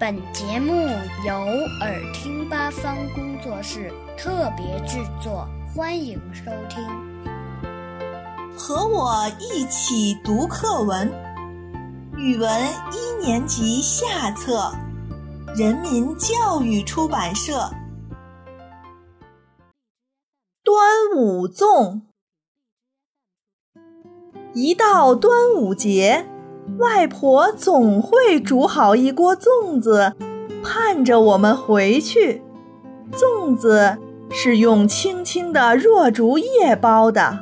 本节目由耳听八方工作室特别制作，欢迎收听。和我一起读课文，语文一年级下册，人民教育出版社《端午粽》。一到端午节。外婆总会煮好一锅粽子，盼着我们回去。粽子是用青青的箬竹叶包的，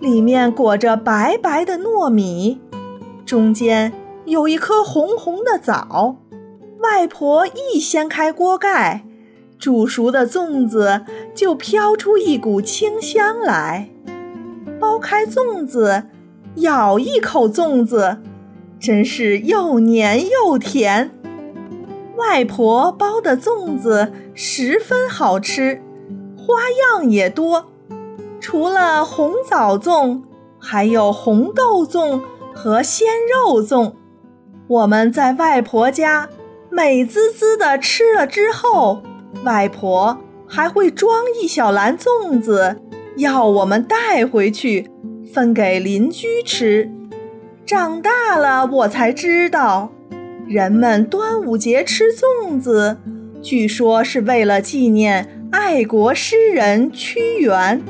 里面裹着白白的糯米，中间有一颗红红的枣。外婆一掀开锅盖，煮熟的粽子就飘出一股清香来。剥开粽子，咬一口粽子。真是又黏又甜，外婆包的粽子十分好吃，花样也多。除了红枣粽，还有红豆粽和鲜肉粽。我们在外婆家美滋滋的吃了之后，外婆还会装一小篮粽子，要我们带回去分给邻居吃。长大了，我才知道，人们端午节吃粽子，据说是为了纪念爱国诗人屈原。